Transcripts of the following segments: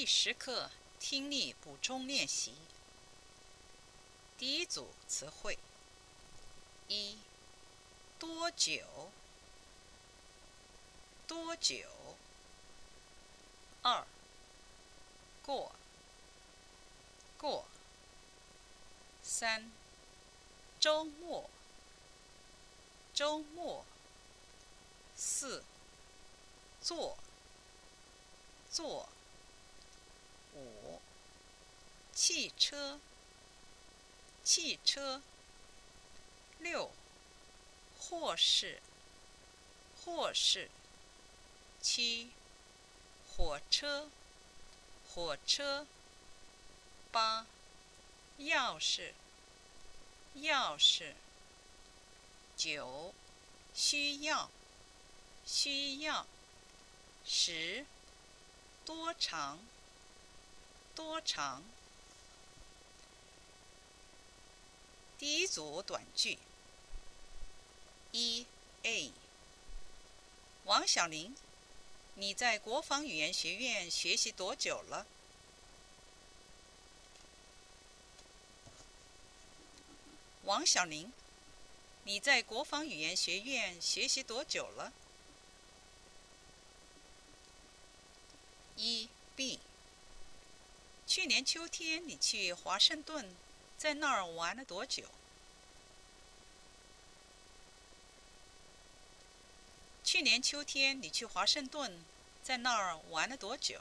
第十课听力补充练习。第一组词汇：一、多久？多久？二、过？过？三、周末？周末？四、坐？坐？五、汽车，汽车。六、或是，或是。七、火车，火车。八、钥匙，钥匙。九、需要，需要。十、多长？多长？第一组短句。一 A。王小玲，你在国防语言学院学习多久了？王小玲，你在国防语言学院学习多久了？一 B。去年秋天你去华盛顿，在那儿玩了多久？去年秋天你去华盛顿，在那儿玩了多久？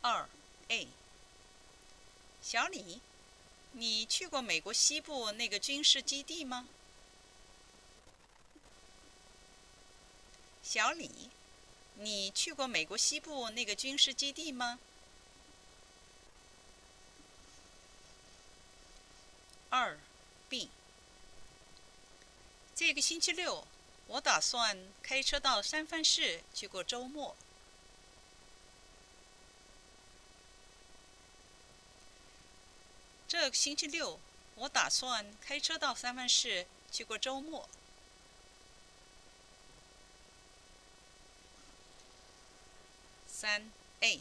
二 A。小李，你去过美国西部那个军事基地吗？小李。你去过美国西部那个军事基地吗？二 B。这个星期六，我打算开车到三藩市去过周末。这个星期六，我打算开车到三藩市去过周末。三 A。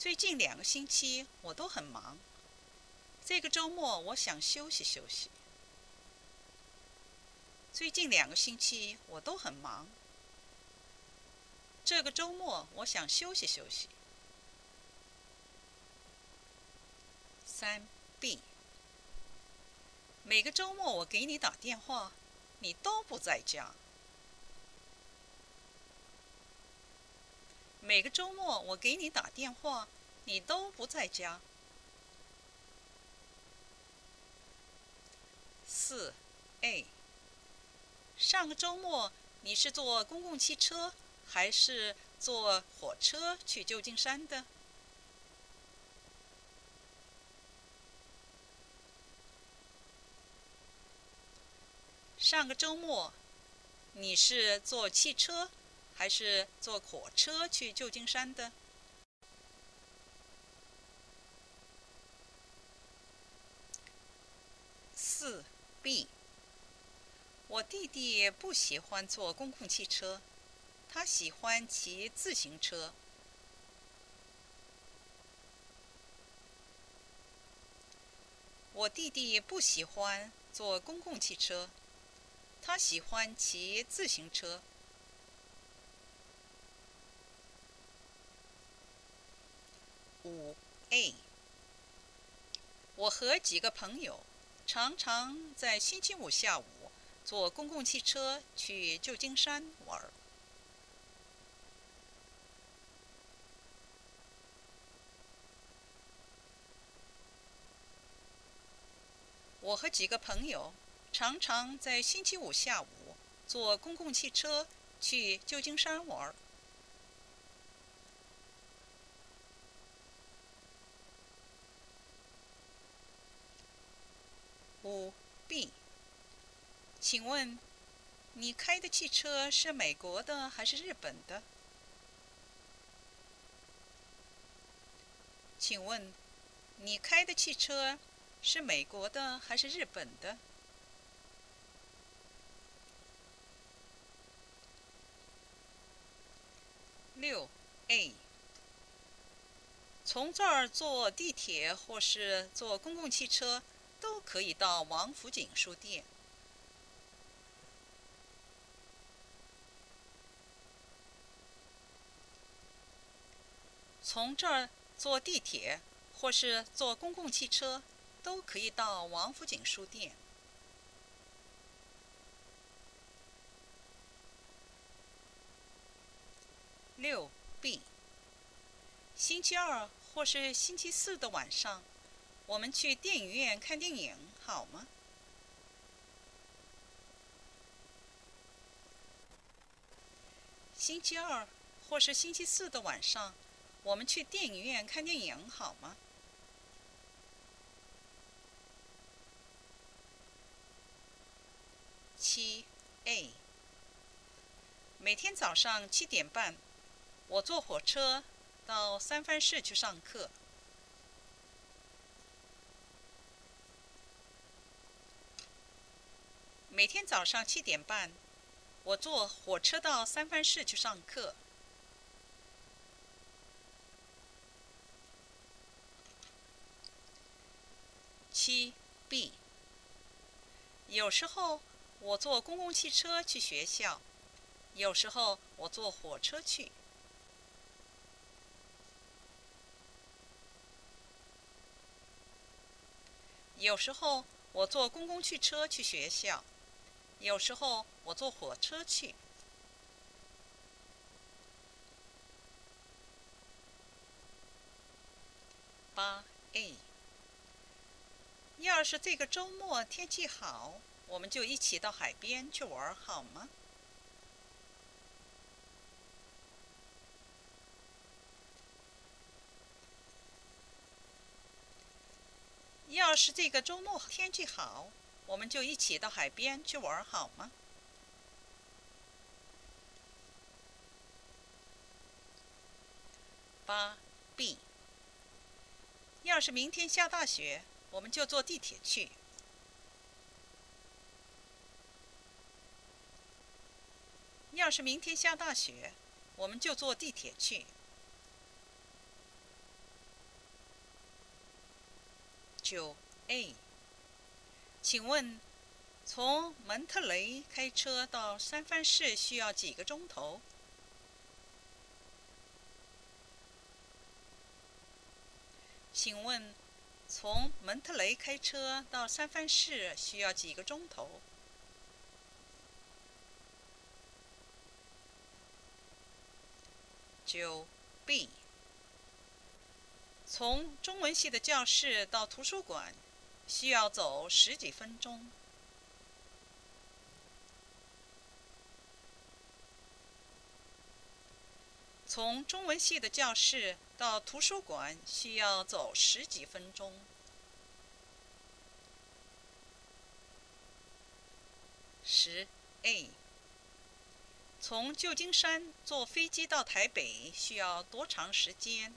最近两个星期我都很忙。这个周末我想休息休息。最近两个星期我都很忙。这个周末我想休息休息。三 B。每个周末我给你打电话，你都不在家。每个周末我给你打电话，你都不在家。四 A。上个周末你是坐公共汽车还是坐火车去旧金山的？上个周末你是坐汽车？还是坐火车去旧金山的。四 B。我弟弟不喜欢坐公共汽车，他喜欢骑自行车。我弟弟不喜欢坐公共汽车，他喜欢骑自行车。五 A。我和几个朋友常常在星期五下午坐公共汽车去旧金山玩。我和几个朋友常常在星期五下午坐公共汽车去旧金山玩。五 b 请问你开的汽车是美国的还是日本的？请问你开的汽车是美国的还是日本的？六 a 从这儿坐地铁或是坐公共汽车都可以到王府井书店。从这儿坐地铁或是坐公共汽车都可以到王府井书店。六 B。星期二或是星期四的晚上，我们去电影院看电影好吗？星期二或是星期四的晚上，我们去电影院看电影好吗？七 A。每天早上七点半。我坐火车到三藩市去上课。每天早上七点半，我坐火车到三藩市去上课。七 B。有时候我坐公共汽车去学校，有时候我坐火车去。有时候我坐公共汽车去学校，有时候我坐火车去。八 A。要是这个周末天气好，我们就一起到海边去玩，好吗？要是这个周末天气好，我们就一起到海边去玩，好吗？八 B。要是明天下大雪，我们就坐地铁去。要是明天下大雪，我们就坐地铁去。九 A，请问，从蒙特雷开车到三藩市需要几个钟头？请问，从蒙特雷开车到三藩市需要几个钟头？九 B。从中文系的教室到图书馆需要走十几分钟。从中文系的教室到图书馆需要走十几分钟。十 A。从旧金山坐飞机到台北需要多长时间？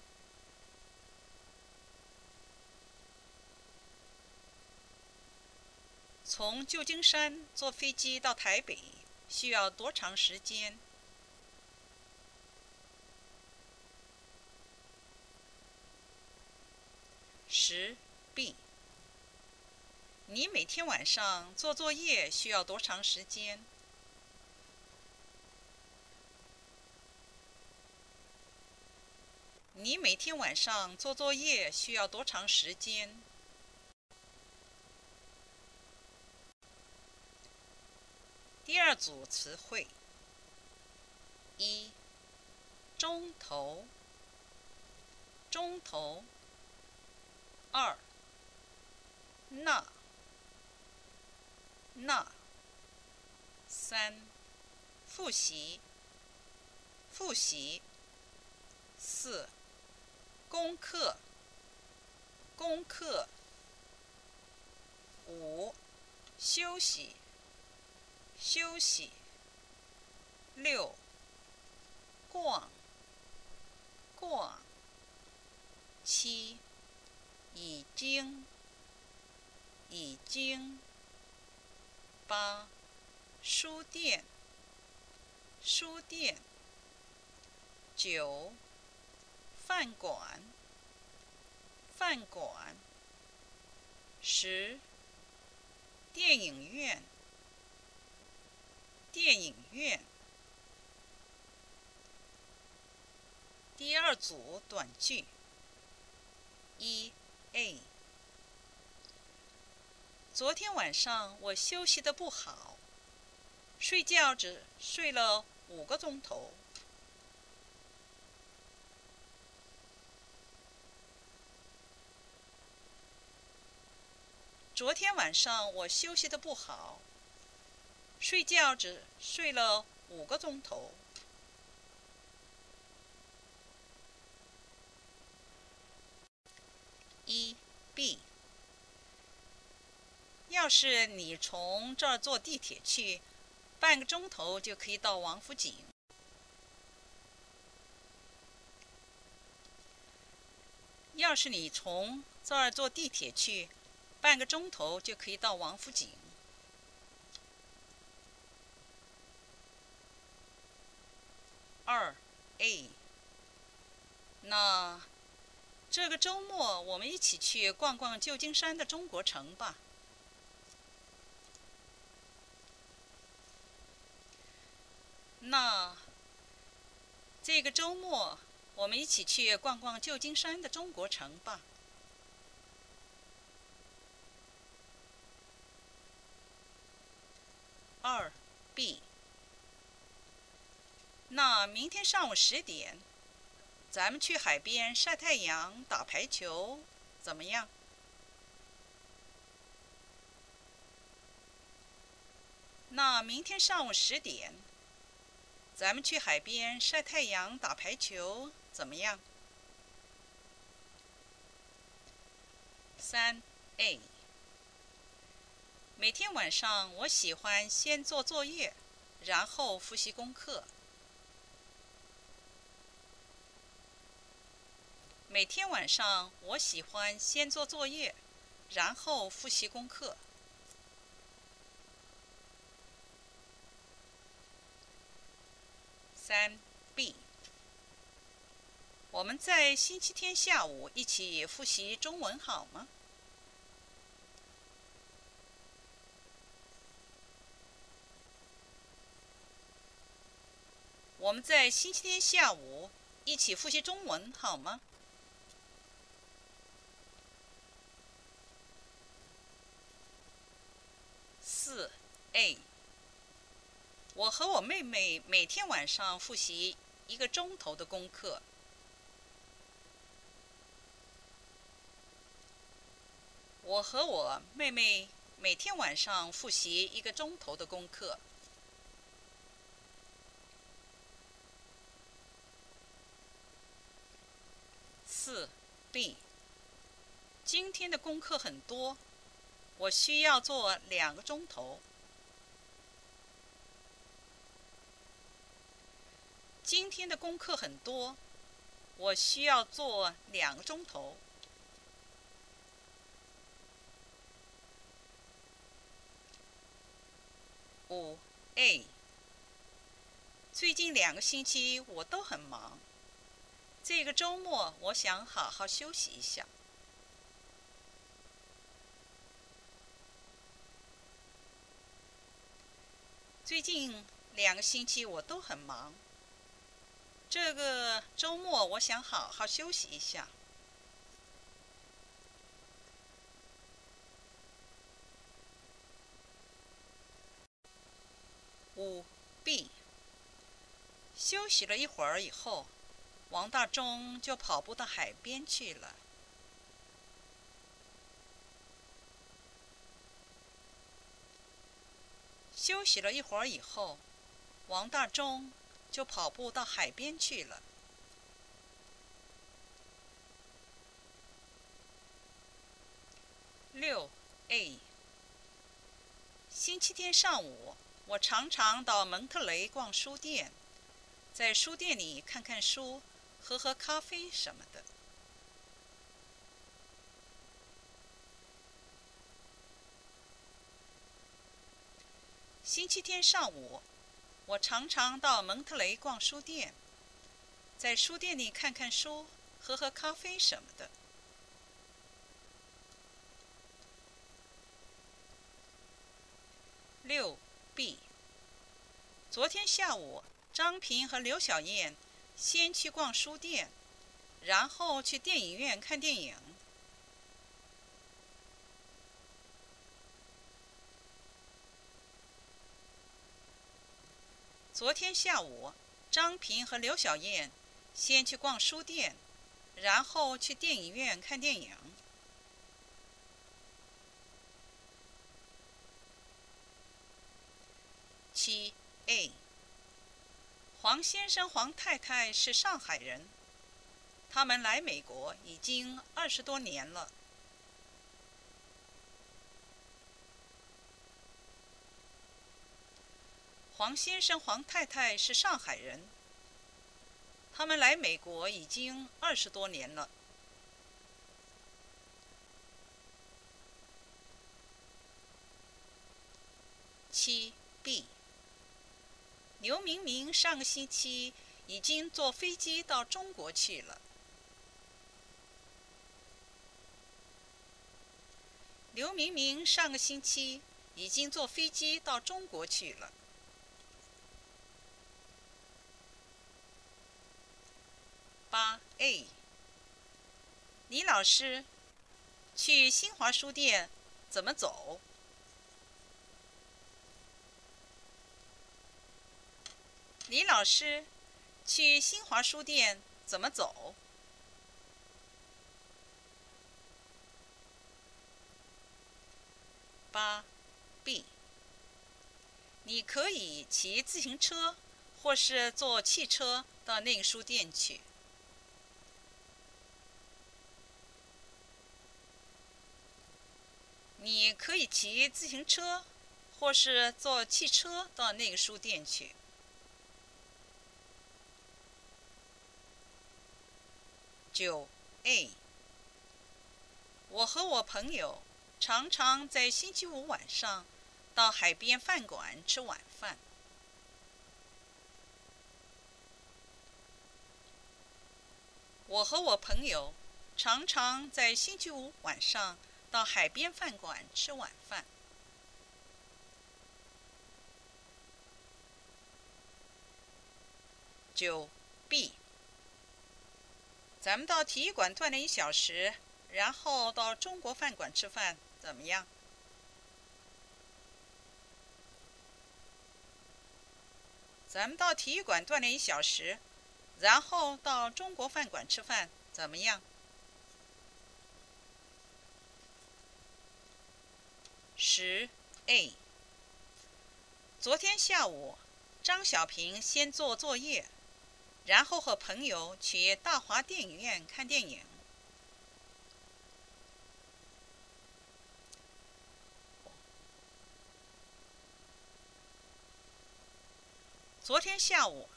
从旧金山坐飞机到台北需要多长时间？十 B。你每天晚上做作业需要多长时间？你每天晚上做作业需要多长时间？第二组词汇：一、钟头，钟头；二、那，那；三、复习，复习；四、功课，功课；五、休息。休息。六。逛。逛。七。已经。已经。八。书店。书店。九。饭馆。饭馆。十。电影院。电影院。第二组短句。一 A。昨天晚上我休息的不好，睡觉只睡了五个钟头。昨天晚上我休息的不好，睡觉只睡了五个钟头。一 B，要是你从这儿坐地铁去，半个钟头就可以到王府井。要是你从这儿坐地铁去。半个钟头就可以到王府井。二 A，那这个周末我们一起去逛逛旧金山的中国城吧。那这个周末我们一起去逛逛旧金山的中国城吧。二 B，那明天上午十点，咱们去海边晒太阳、打排球，怎么样？那明天上午十点，咱们去海边晒太阳、打排球，怎么样？三 A。每天晚上，我喜欢先做作业，然后复习功课。每天晚上，我喜欢先做作业，然后复习功课。三 B，我们在星期天下午一起复习中文好吗？我们在星期天下午一起复习中文好吗？四 A，我和我妹妹每天晚上复习一个钟头的功课。我和我妹妹每天晚上复习一个钟头的功课。四 B，今天的功课很多，我需要做两个钟头。今天的功课很多，我需要做两个钟头。五 A，最近两个星期我都很忙。这个周末，我想好好休息一下。最近两个星期我都很忙。这个周末，我想好好休息一下。五 B，休息了一会儿以后。王大中就跑步到海边去了。休息了一会儿以后，王大中就跑步到海边去了。六 A。星期天上午，我常常到蒙特雷逛书店，在书店里看看书。喝喝咖啡什么的。星期天上午，我常常到蒙特雷逛书店，在书店里看看书，喝喝咖啡什么的。六 B，昨天下午，张平和刘小燕先去逛书店，然后去电影院看电影。昨天下午，张平和刘小燕先去逛书店，然后去电影院看电影。七 A。黄先生、黄太太是上海人，他们来美国已经二十多年了。黄先生、黄太太是上海人，他们来美国已经二十多年了。七 B。刘明明上个星期已经坐飞机到中国去了。刘明明上个星期已经坐飞机到中国去了。八 A，李老师，去新华书店怎么走？李老师，去新华书店怎么走？八 B，你可以骑自行车或是坐汽车到那个书店去。你可以骑自行车，或是坐汽车到那个书店去。九 A，我和我朋友常常在星期五晚上到海边饭馆吃晚饭。我和我朋友常常在星期五晚上。到海边饭馆吃晚饭。九 B，咱们到体育馆锻炼一小时，然后到中国饭馆吃饭，怎么样？咱们到体育馆锻炼一小时，然后到中国饭馆吃饭，怎么样？十 A。昨天下午，张小平先做作业，然后和朋友去大华电影院看电影。昨天下午，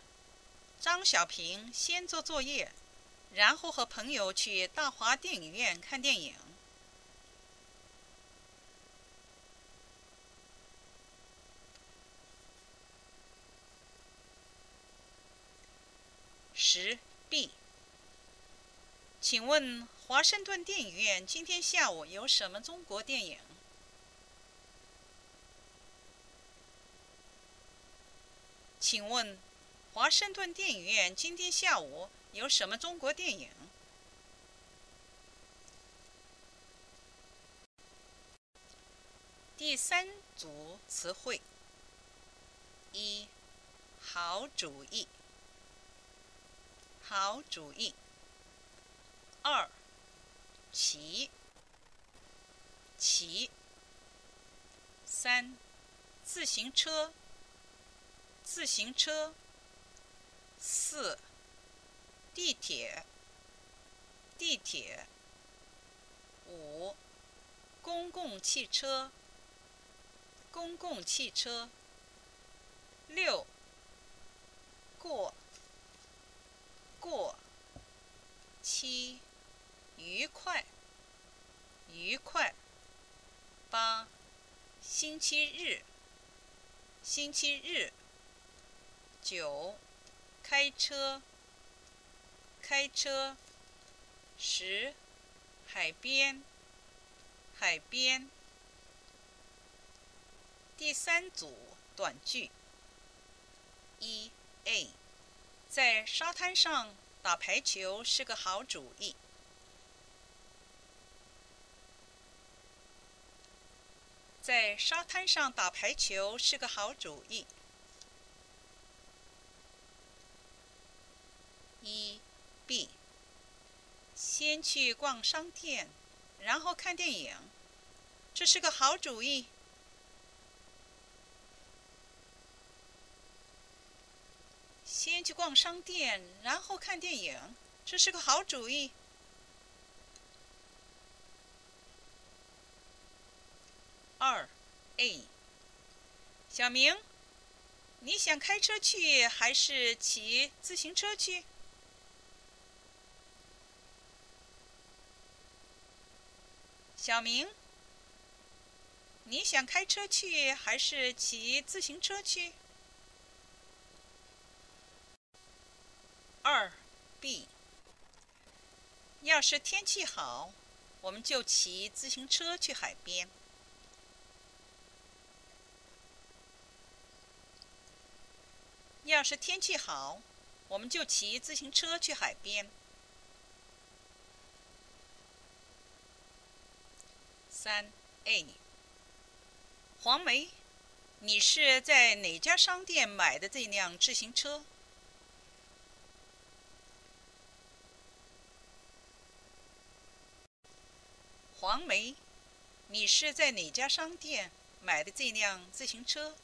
张小平先做作业，然后和朋友去大华电影院看电影。十 B，请问华盛顿电影院今天下午有什么中国电影？请问华盛顿电影院今天下午有什么中国电影？第三组词汇：一，好主意。好主意。二，骑，骑。三，自行车，自行车。四，地铁，地铁。五，公共汽车，公共汽车。六，过。过，七，愉快，愉快。八，星期日，星期日。九，开车，开车。十，海边，海边。第三组短句。一 A，在沙滩上打排球是个好主意。在沙滩上打排球是个好主意。一 B，先去逛商店，然后看电影，这是个好主意。先去逛商店，然后看电影，这是个好主意。二 A，小明，你想开车去还是骑自行车去？小明，你想开车去还是骑自行车去？二 B，要是天气好，我们就骑自行车去海边。要是天气好，我们就骑自行车去海边。三 A，黄梅，你是在哪家商店买的这辆自行车？黄梅，你是在哪家商店买的这辆自行车？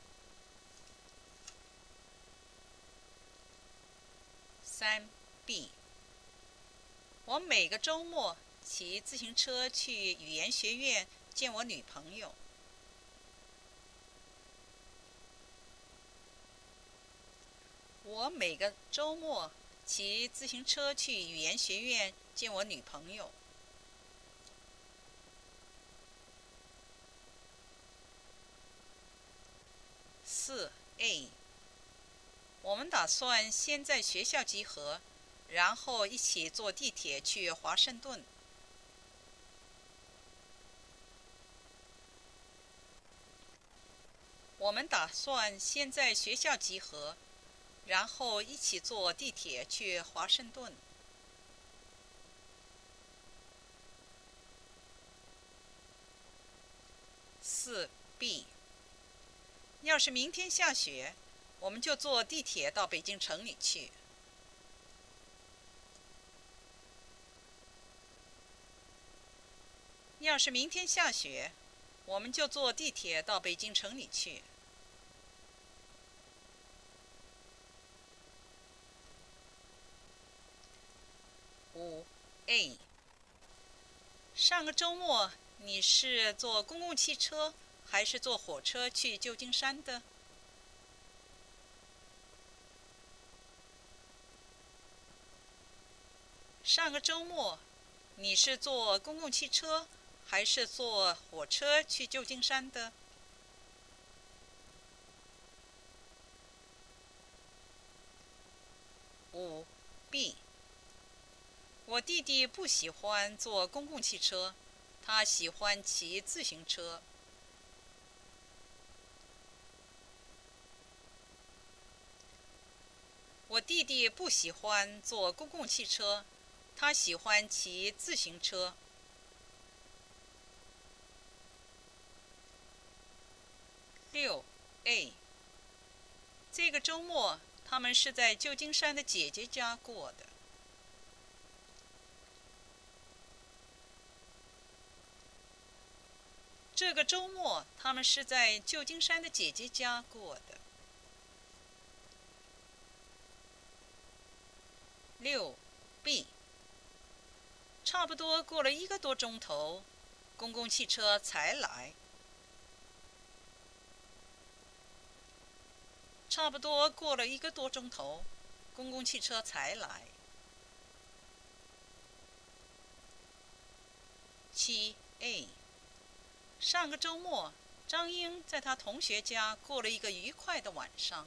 三 B，我每个周末骑自行车去语言学院见我女朋友。我每个周末骑自行车去语言学院见我女朋友。四 A，我们打算先在学校集合，然后一起坐地铁去华盛顿。我们打算先在学校集合，然后一起坐地铁去华盛顿。四 B。要是明天下雪，我们就坐地铁到北京城里去。要是明天下雪，我们就坐地铁到北京城里去。五 A。上个周末你是坐公共汽车？还是坐火车去旧金山的。上个周末，你是坐公共汽车还是坐火车去旧金山的？五 B。我弟弟不喜欢坐公共汽车，他喜欢骑自行车。我弟弟不喜欢坐公共汽车，他喜欢骑自行车。六 A。这个周末他们是在旧金山的姐姐家过的。这个周末他们是在旧金山的姐姐家过的。六 B，差不多过了一个多钟头，公共汽车才来。差不多过了一个多钟头，公共汽车才来。七 A，上个周末，张英在他同学家过了一个愉快的晚上。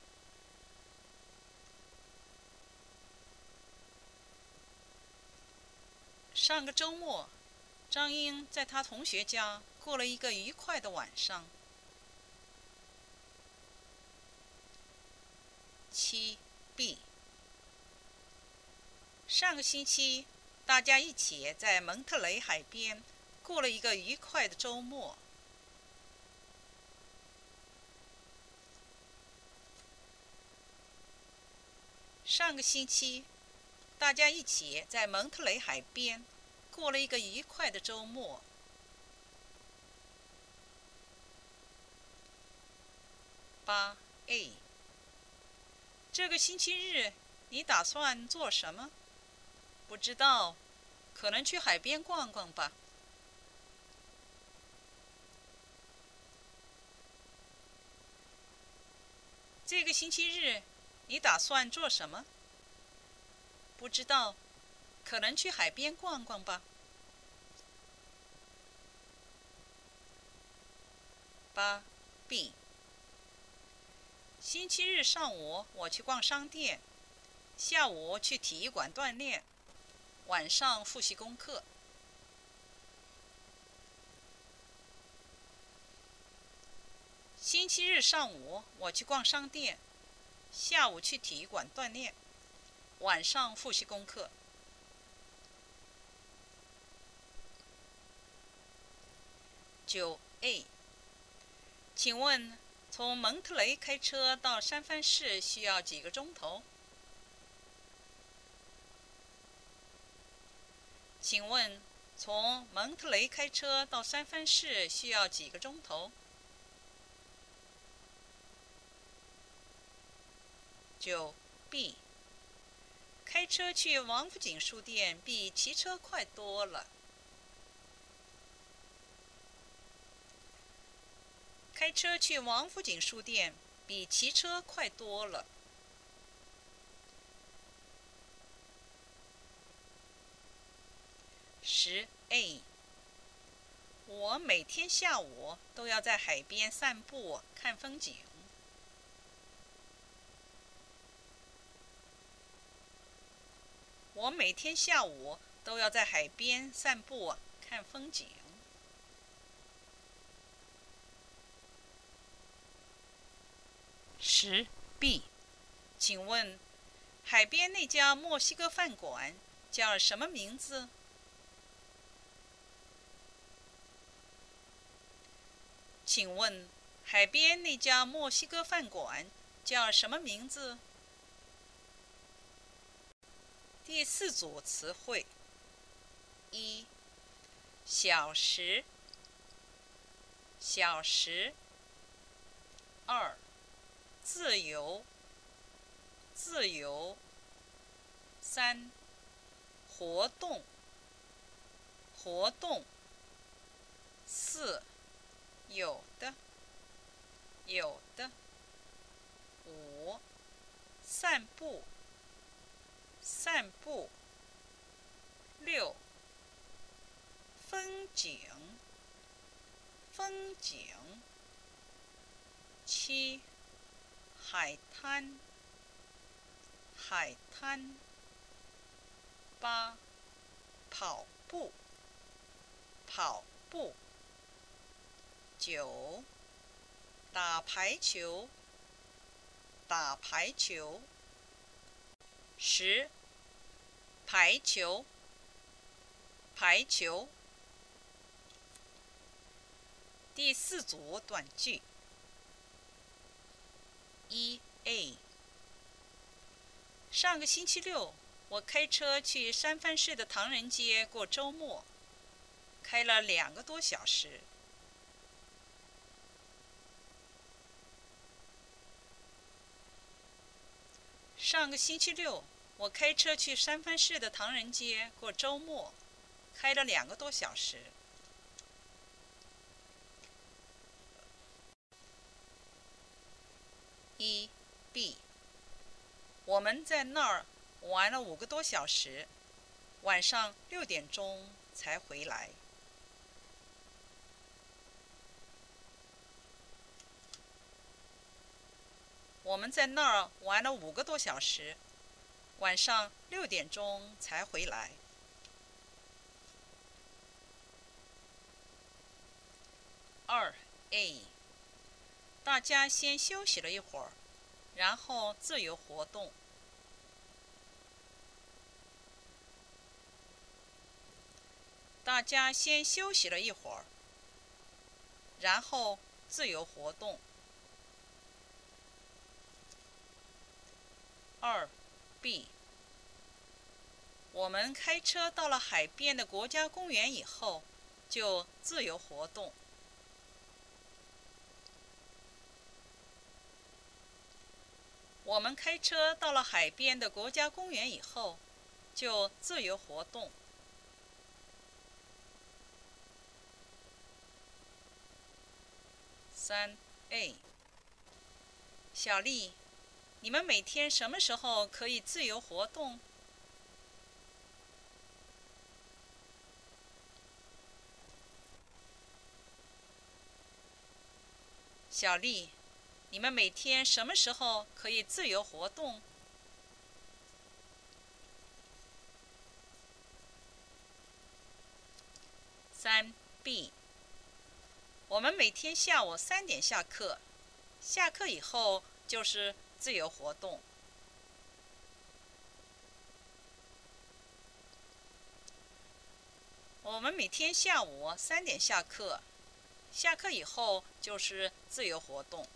上个周末张英在她同学家过了一个愉快的晚上。七 b 上个星期大家一起在蒙特雷海边过了一个愉快的周末。上个星期大家一起在蒙特雷海边过了一个愉快的周末。八 A。这个星期日你打算做什么？不知道，可能去海边逛逛吧。这个星期日。你打算做什么？不知道，可能去海边逛逛吧。八 B。星期日上午我去逛商店，下午去体育馆锻炼，晚上复习功课。星期日上午我去逛商店。下午去体育馆锻炼，晚上复习功课。九 A，请问从蒙特雷开车到三藩市需要几个钟头？请问从蒙特雷开车到三藩市需要几个钟头？九 B，开车去王府井书店比骑车快多了。开车去王府井书店比骑车快多了。十 A，我每天下午都要在海边散步看风景。我每天下午都要在海边散步看风景。十 B，请问海边那家墨西哥饭馆叫什么名字？请问海边那家墨西哥饭馆叫什么名字？第四组词汇：一、小时，小时；二、自由，自由；三、活动，活动；四、有的，有的；五、散步。散步。六。风景。风景。七。海滩。海滩。八。跑步。跑步。九。打排球。打排球。十。排球，排球。第四组短句。一 A。上个星期六，我开车去三藩市的唐人街过周末，开了两个多小时。上个星期六。我开车去三藩市的唐人街过周末，开了两个多小时。一 B，我们在那儿玩了五个多小时，晚上六点钟才回来。我们在那儿玩了五个多小时。晚上六点钟才回来。二 A，大家先休息了一会儿，然后自由活动。大家先休息了一会儿，然后自由活动。二 B，我们开车到了海边的国家公园以后，就自由活动。我们开车到了海边的国家公园以后，就自由活动。三 A，小丽，你们每天什么时候可以自由活动？小丽，你们每天什么时候可以自由活动？三 B。我们每天下午三点下课，下课以后就是自由活动。我们每天下午三点下课，下课以后就是自由活动。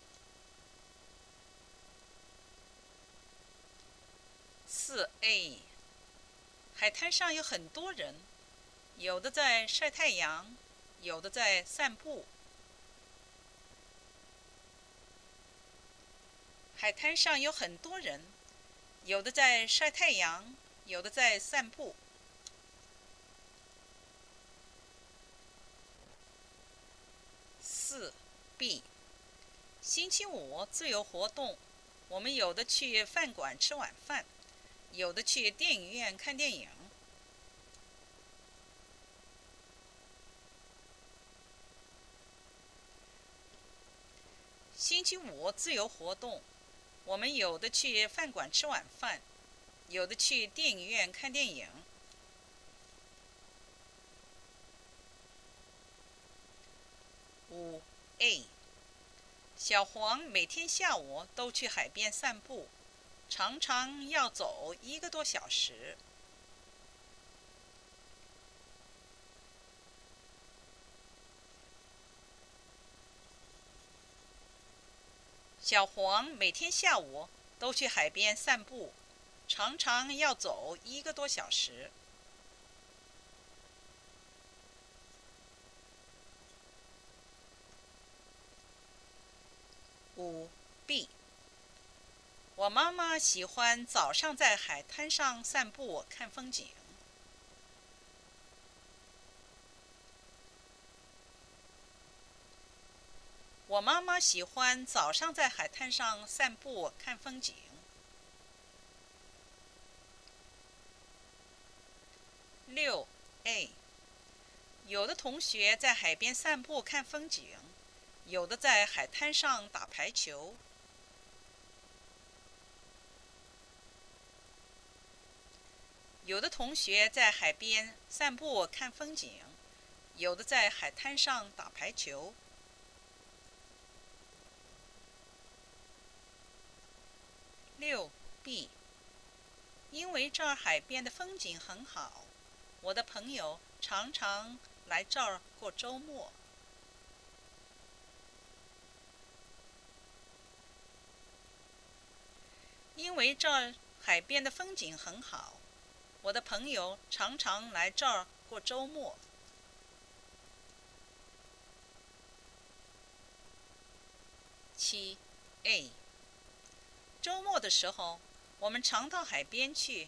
四 A，海滩上有很多人，有的在晒太阳，有的在散步。海滩上有很多人，有的在晒太阳，有的在散步。四 B，星期五自由活动，我们有的去饭馆吃晚饭，有的去电影院看电影。星期五自由活动。我们有的去饭馆吃晚饭，有的去电影院看电影。五 A，小黄每天下午都去海边散步，常常要走一个多小时。小黄每天下午都去海边散步，常常要走一个多小时。五 B，我妈妈喜欢早上在海滩上散步看风景。我妈妈喜欢早上在海滩上散步看风景。六 A，有的同学在海边散步看风景，有的在海滩上打排球。有的同学在海边散步看风景，有的在海滩上打排球。六 B，因为这儿海边的风景很好，我的朋友常常来这儿过周末。因为这儿海边的风景很好，我的朋友常常来这儿过周末。七 A。周末的时候，我们常到海边去，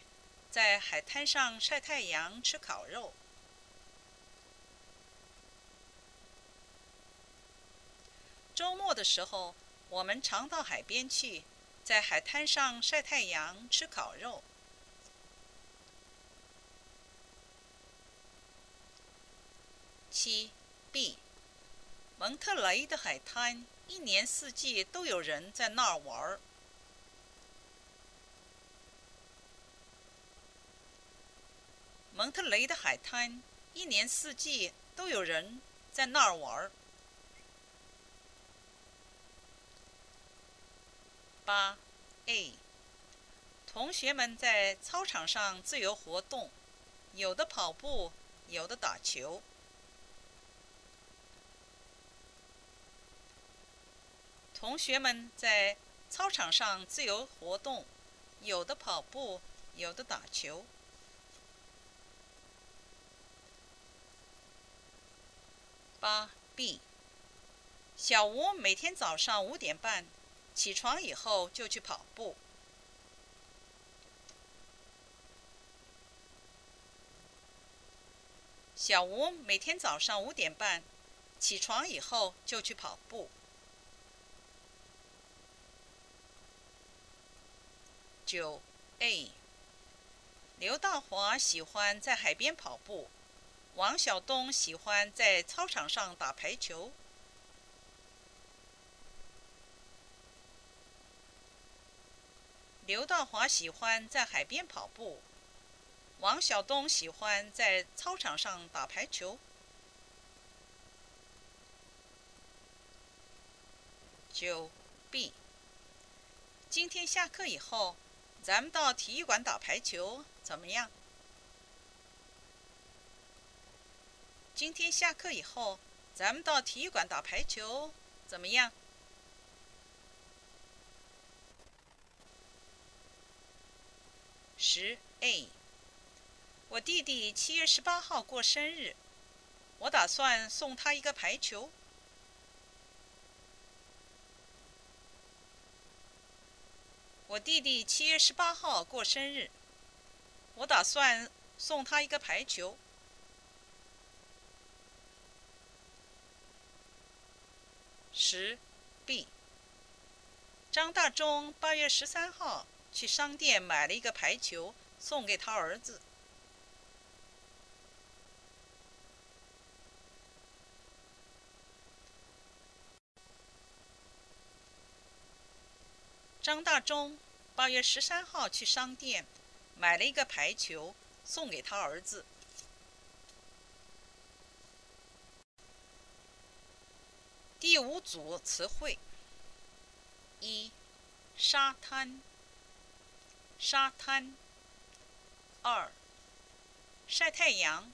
在海滩上晒太阳、吃烤肉。周末的时候，我们常到海边去，在海滩上晒太阳、吃烤肉。七 B，蒙特雷的海滩一年四季都有人在那儿玩儿。蒙特雷的海滩一年四季都有人在那儿玩儿。八 A，同学们在操场上自由活动，有的跑步，有的打球。同学们在操场上自由活动，有的跑步，有的打球。八 B，小吴每天早上五点半起床以后就去跑步。小吴每天早上五点半起床以后就去跑步。九 A，刘大华喜欢在海边跑步，王晓东喜欢在操场上打排球。刘大华喜欢在海边跑步，王晓东喜欢在操场上打排球。九 B，今天下课以后。咱们到体育馆打排球怎么样？今天下课以后，咱们到体育馆打排球怎么样？十 A，我弟弟七月十八号过生日，我打算送他一个排球。我弟弟七月十八号过生日，我打算送他一个排球。十 B，张大忠八月十三号去商店买了一个排球，送给他儿子。张大忠八月十三号去商店买了一个排球，送给他儿子。第五组词汇：一、沙滩，沙滩；二、晒太阳，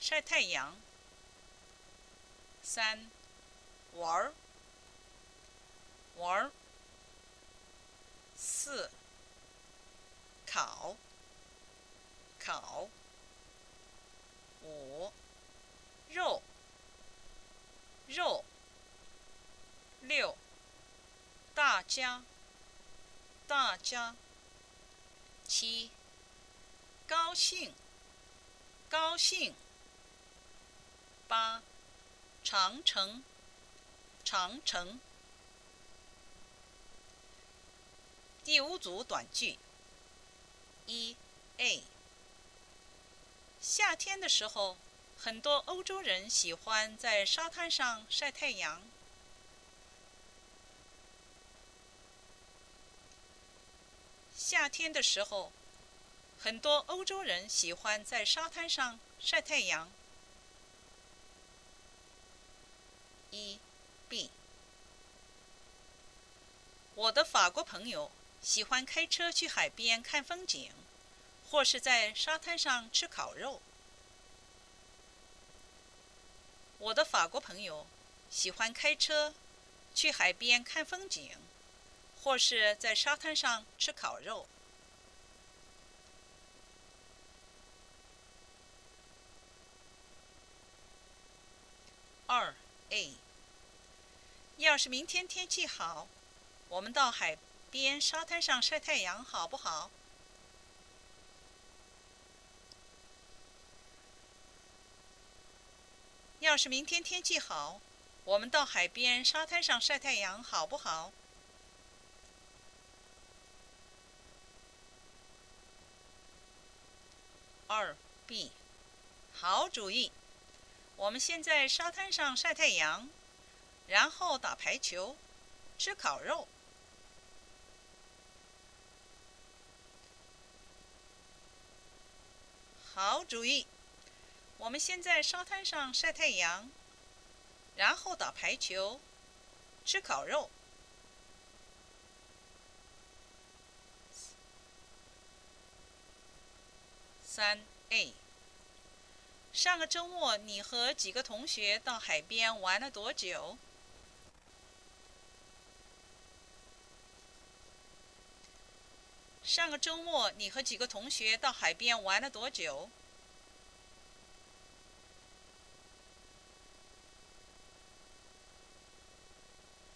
晒太阳；三、玩儿，玩儿。四，烤，烤。五，肉，肉。六，大家，大家。七，高兴，高兴。八，长城，长城。第五组短句。一 A。夏天的时候，很多欧洲人喜欢在沙滩上晒太阳。夏天的时候，很多欧洲人喜欢在沙滩上晒太阳。一 B。我的法国朋友。喜欢开车去海边看风景，或是在沙滩上吃烤肉。我的法国朋友喜欢开车去海边看风景，或是在沙滩上吃烤肉。二 A，要是明天天气好，我们到海。边沙滩上晒太阳好不好？要是明天天气好，我们到海边沙滩上晒太阳好不好？二 B，好主意！我们先在沙滩上晒太阳，然后打排球，吃烤肉。好主意！我们先在沙滩上晒太阳，然后打排球、吃烤肉。三 A。上个周末你和几个同学到海边玩了多久？上个周末你和几个同学到海边玩了多久？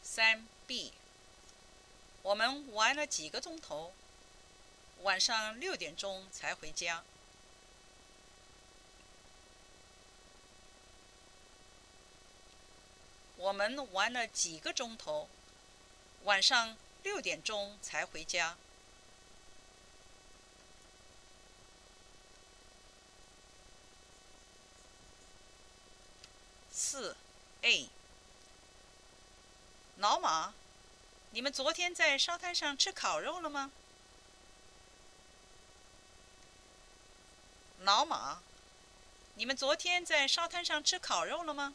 三 B。我们玩了几个钟头？晚上六点钟才回家。我们玩了几个钟头？晚上六点钟才回家。四 A。老马，你们昨天在沙滩上吃烤肉了吗？老马，你们昨天在沙滩上吃烤肉了吗？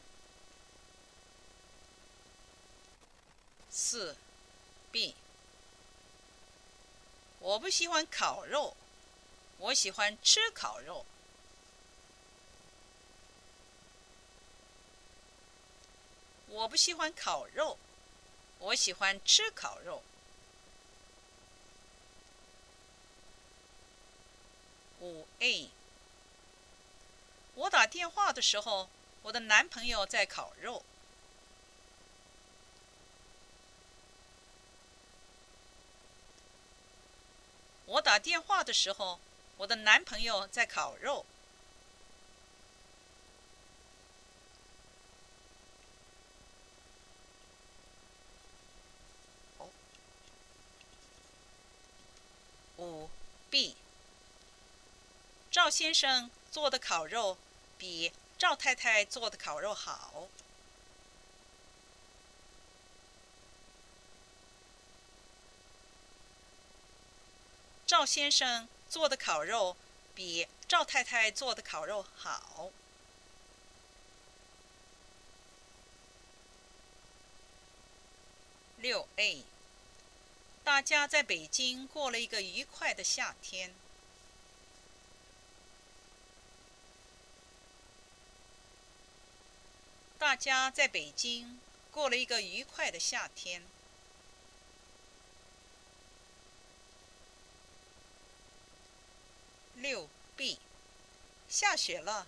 四，B。我不喜欢烤肉，我喜欢吃烤肉。我不喜欢烤肉，我喜欢吃烤肉。五 A。我打电话的时候，我的男朋友在烤肉。我打电话的时候，我的男朋友在烤肉。五 B。赵先生做的烤肉比赵太太做的烤肉好。赵先生做的烤肉比赵太太做的烤肉好。六 A，大家在北京过了一个愉快的夏天。大家在北京过了一个愉快的夏天。六 B，下雪了，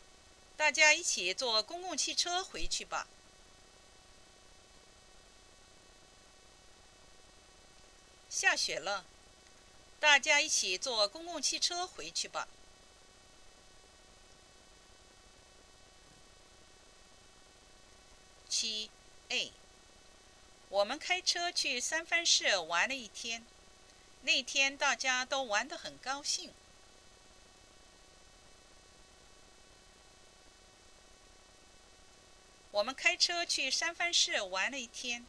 大家一起坐公共汽车回去吧。下雪了，大家一起坐公共汽车回去吧。七 A，我们开车去三藩市玩了一天，那天大家都玩得很高兴。我们开车去三藩市玩了一天，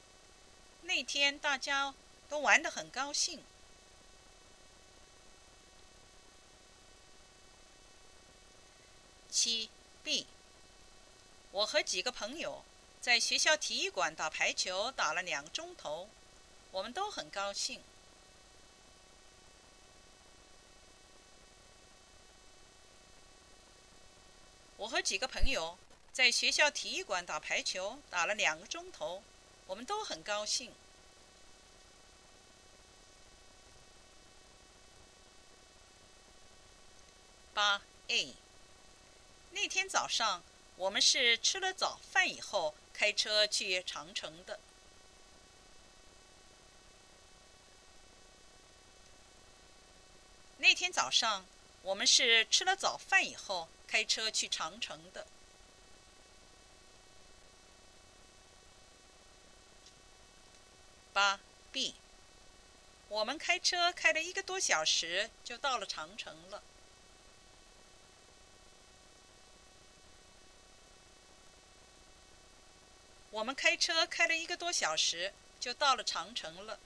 那天大家都玩得很高兴。七 B，我和几个朋友在学校体育馆打排球，打了两个钟头，我们都很高兴。我和几个朋友。在学校体育馆打排球，打了两个钟头，我们都很高兴。八 A，那天早上我们是吃了早饭以后开车去长城的。那天早上我们是吃了早饭以后开车去长城的。八 B，我们开车开了一个多小时就到了长城了。我们开车开了一个多小时就到了长城了。